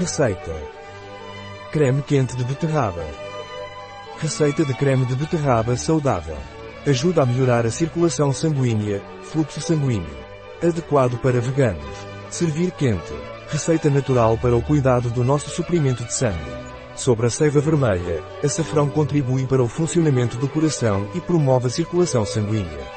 Receita. Creme quente de beterraba. Receita de creme de beterraba saudável. Ajuda a melhorar a circulação sanguínea, fluxo sanguíneo. Adequado para veganos. Servir quente. Receita natural para o cuidado do nosso suprimento de sangue. Sobre a seiva vermelha, açafrão contribui para o funcionamento do coração e promove a circulação sanguínea.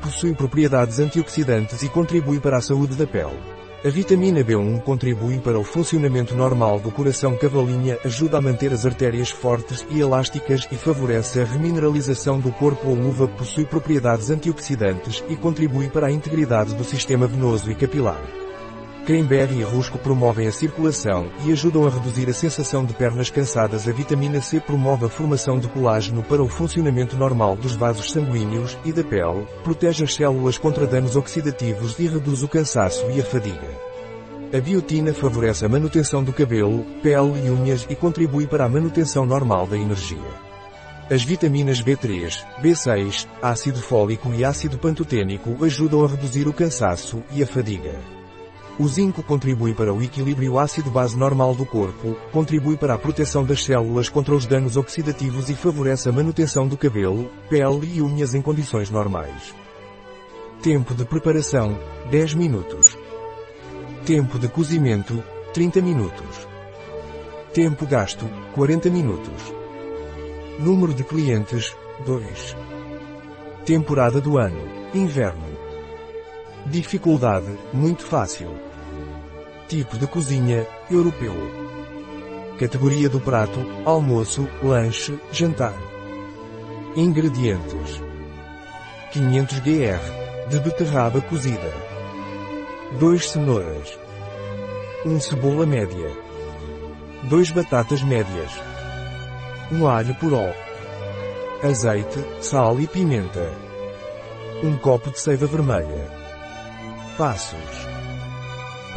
Possui propriedades antioxidantes e contribui para a saúde da pele. A vitamina B1 contribui para o funcionamento normal do coração cavalinha, ajuda a manter as artérias fortes e elásticas e favorece a remineralização do corpo. A uva possui propriedades antioxidantes e contribui para a integridade do sistema venoso e capilar. Cranberry e rusco promovem a circulação e ajudam a reduzir a sensação de pernas cansadas. A vitamina C promove a formação de colágeno para o funcionamento normal dos vasos sanguíneos e da pele, protege as células contra danos oxidativos e reduz o cansaço e a fadiga. A biotina favorece a manutenção do cabelo, pele e unhas e contribui para a manutenção normal da energia. As vitaminas B3, B6, ácido fólico e ácido pantotênico ajudam a reduzir o cansaço e a fadiga. O zinco contribui para o equilíbrio ácido-base normal do corpo, contribui para a proteção das células contra os danos oxidativos e favorece a manutenção do cabelo, pele e unhas em condições normais. Tempo de preparação, 10 minutos. Tempo de cozimento, 30 minutos. Tempo gasto, 40 minutos. Número de clientes, 2. Temporada do ano, inverno. Dificuldade, muito fácil. Tipo de cozinha, europeu. Categoria do prato, almoço, lanche, jantar. Ingredientes. 500 gr. De beterraba cozida. 2 cenouras. 1 cebola média. 2 batatas médias. 1 alho poró. Azeite, sal e pimenta. 1 copo de seiva vermelha. Passos.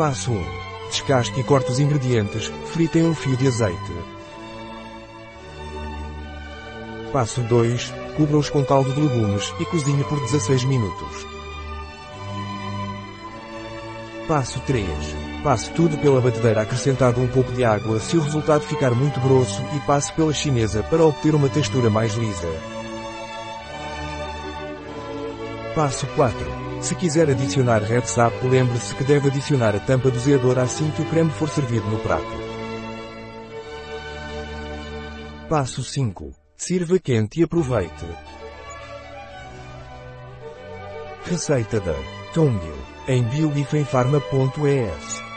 Passo 1. Descasque e corte os ingredientes, frita em um fio de azeite. Passo 2. Cubra-os com caldo de legumes e cozinhe por 16 minutos. Passo 3. Passe tudo pela batedeira acrescentado um pouco de água se o resultado ficar muito grosso e passe pela chinesa para obter uma textura mais lisa. Passo 4. Se quiser adicionar Red Sap, lembre-se que deve adicionar a tampa doseador assim que o creme for servido no prato. Passo 5. Sirva quente e aproveite. Receita da Tongil em biobifenfarma.es